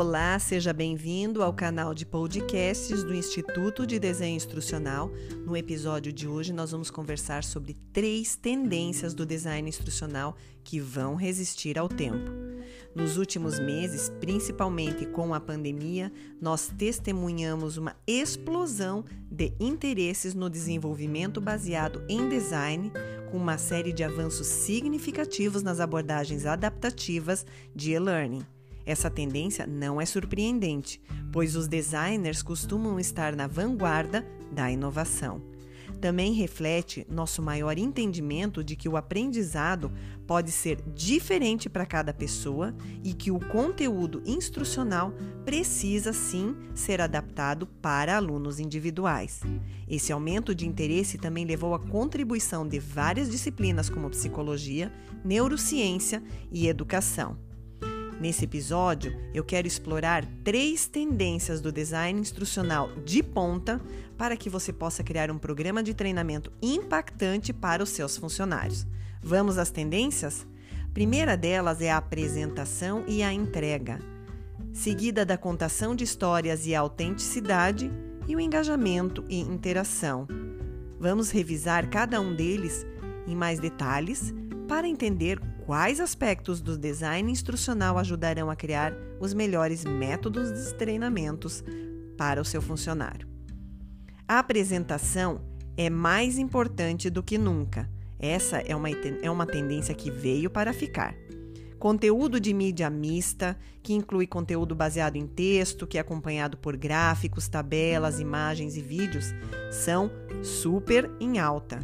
Olá, seja bem-vindo ao canal de podcasts do Instituto de Desenho Instrucional. No episódio de hoje, nós vamos conversar sobre três tendências do design instrucional que vão resistir ao tempo. Nos últimos meses, principalmente com a pandemia, nós testemunhamos uma explosão de interesses no desenvolvimento baseado em design, com uma série de avanços significativos nas abordagens adaptativas de e-learning. Essa tendência não é surpreendente, pois os designers costumam estar na vanguarda da inovação. Também reflete nosso maior entendimento de que o aprendizado pode ser diferente para cada pessoa e que o conteúdo instrucional precisa sim ser adaptado para alunos individuais. Esse aumento de interesse também levou à contribuição de várias disciplinas como psicologia, neurociência e educação. Nesse episódio, eu quero explorar três tendências do design instrucional de ponta para que você possa criar um programa de treinamento impactante para os seus funcionários. Vamos às tendências? primeira delas é a apresentação e a entrega, seguida da contação de histórias e a autenticidade e o engajamento e interação. Vamos revisar cada um deles em mais detalhes para entender quais aspectos do design instrucional ajudarão a criar os melhores métodos de treinamentos para o seu funcionário. A apresentação é mais importante do que nunca. Essa é uma, é uma tendência que veio para ficar. Conteúdo de mídia mista, que inclui conteúdo baseado em texto, que é acompanhado por gráficos, tabelas, imagens e vídeos, são super em alta.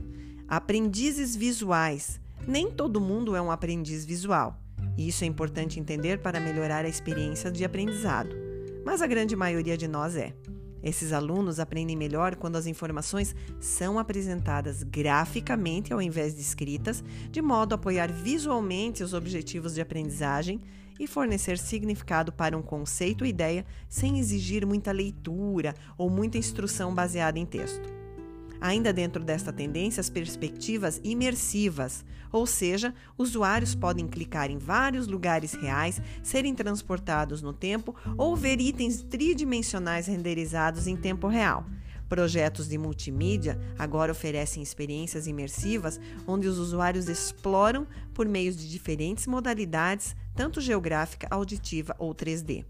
Aprendizes visuais, nem todo mundo é um aprendiz visual, e isso é importante entender para melhorar a experiência de aprendizado, mas a grande maioria de nós é. Esses alunos aprendem melhor quando as informações são apresentadas graficamente ao invés de escritas, de modo a apoiar visualmente os objetivos de aprendizagem e fornecer significado para um conceito ou ideia sem exigir muita leitura ou muita instrução baseada em texto. Ainda dentro desta tendência, as perspectivas imersivas, ou seja, usuários podem clicar em vários lugares reais, serem transportados no tempo ou ver itens tridimensionais renderizados em tempo real. Projetos de multimídia agora oferecem experiências imersivas onde os usuários exploram por meio de diferentes modalidades, tanto geográfica, auditiva ou 3D.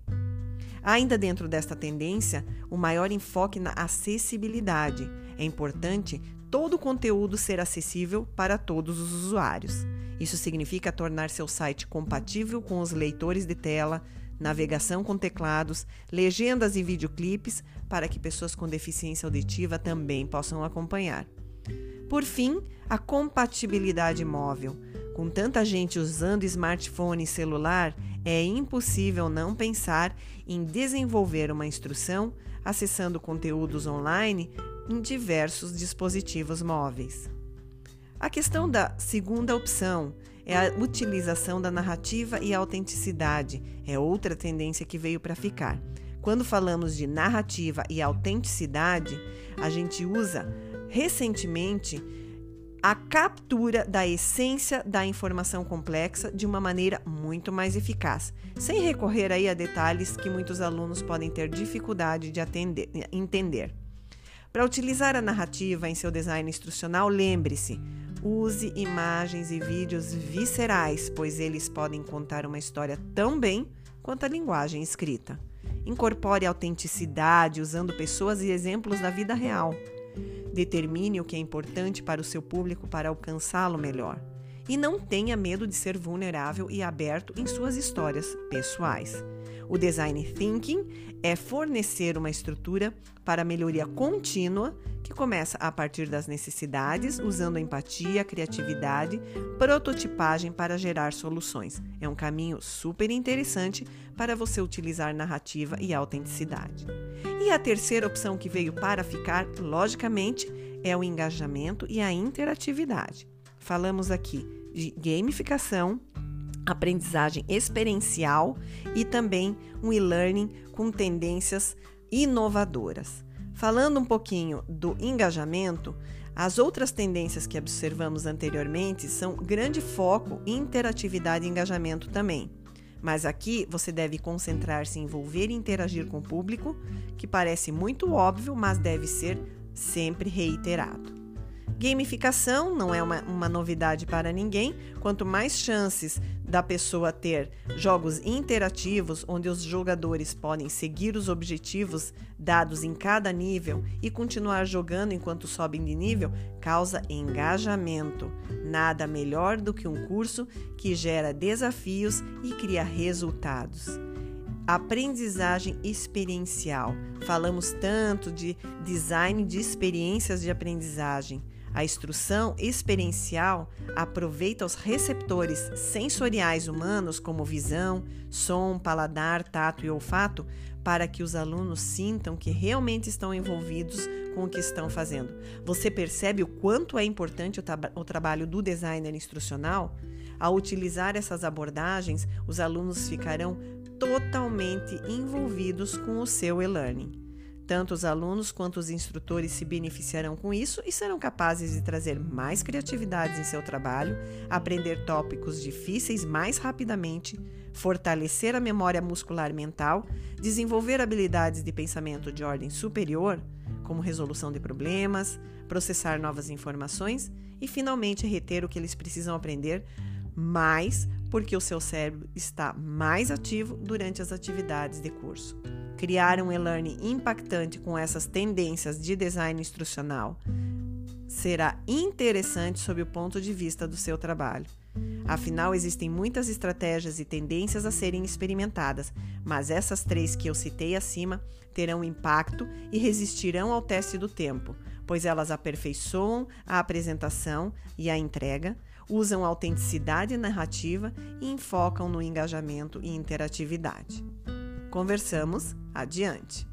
Ainda dentro desta tendência, o maior enfoque na acessibilidade. É importante todo o conteúdo ser acessível para todos os usuários. Isso significa tornar seu site compatível com os leitores de tela, navegação com teclados, legendas e videoclipes para que pessoas com deficiência auditiva também possam acompanhar. Por fim, a compatibilidade móvel. Com tanta gente usando smartphone e celular, é impossível não pensar em desenvolver uma instrução acessando conteúdos online em diversos dispositivos móveis. A questão da segunda opção é a utilização da narrativa e autenticidade, é outra tendência que veio para ficar. Quando falamos de narrativa e autenticidade, a gente usa recentemente a captura da essência da informação complexa de uma maneira muito mais eficaz, sem recorrer aí a detalhes que muitos alunos podem ter dificuldade de atender, entender. Para utilizar a narrativa em seu design instrucional, lembre-se: use imagens e vídeos viscerais, pois eles podem contar uma história tão bem quanto a linguagem escrita. Incorpore autenticidade usando pessoas e exemplos da vida real. Determine o que é importante para o seu público para alcançá-lo melhor. E não tenha medo de ser vulnerável e aberto em suas histórias pessoais. O design thinking é fornecer uma estrutura para melhoria contínua que começa a partir das necessidades, usando empatia, criatividade, prototipagem para gerar soluções. É um caminho super interessante para você utilizar narrativa e autenticidade. E a terceira opção que veio para ficar, logicamente, é o engajamento e a interatividade. Falamos aqui de gamificação, aprendizagem experiencial e também um e-learning com tendências inovadoras. Falando um pouquinho do engajamento, as outras tendências que observamos anteriormente são grande foco, interatividade e engajamento também. Mas aqui você deve concentrar-se em envolver e interagir com o público, que parece muito óbvio, mas deve ser sempre reiterado. Gamificação não é uma, uma, novidade para ninguém. Quanto mais chances da pessoa ter jogos interativos, onde os jogadores podem seguir os objetivos dados em cada nível e continuar jogando enquanto sobem de nível, causa engajamento. Nada melhor do que um curso que gera desafios e cria resultados. Aprendizagem experiencial. Falamos tanto de design de experiências de aprendizagem. A instrução experiencial aproveita os receptores sensoriais humanos, como visão, som, paladar, tato e olfato, para que os alunos sintam que realmente estão envolvidos com o que estão fazendo. Você percebe o quanto é importante o, tra o trabalho do designer instrucional? Ao utilizar essas abordagens, os alunos ficarão totalmente envolvidos com o seu e-learning. Tanto os alunos quanto os instrutores se beneficiarão com isso e serão capazes de trazer mais criatividade em seu trabalho, aprender tópicos difíceis mais rapidamente, fortalecer a memória muscular mental, desenvolver habilidades de pensamento de ordem superior, como resolução de problemas, processar novas informações e, finalmente, reter o que eles precisam aprender mais porque o seu cérebro está mais ativo durante as atividades de curso. Criar um e-learning impactante com essas tendências de design instrucional será interessante sob o ponto de vista do seu trabalho. Afinal, existem muitas estratégias e tendências a serem experimentadas, mas essas três que eu citei acima terão impacto e resistirão ao teste do tempo, pois elas aperfeiçoam a apresentação e a entrega, usam autenticidade narrativa e enfocam no engajamento e interatividade. Conversamos adiante.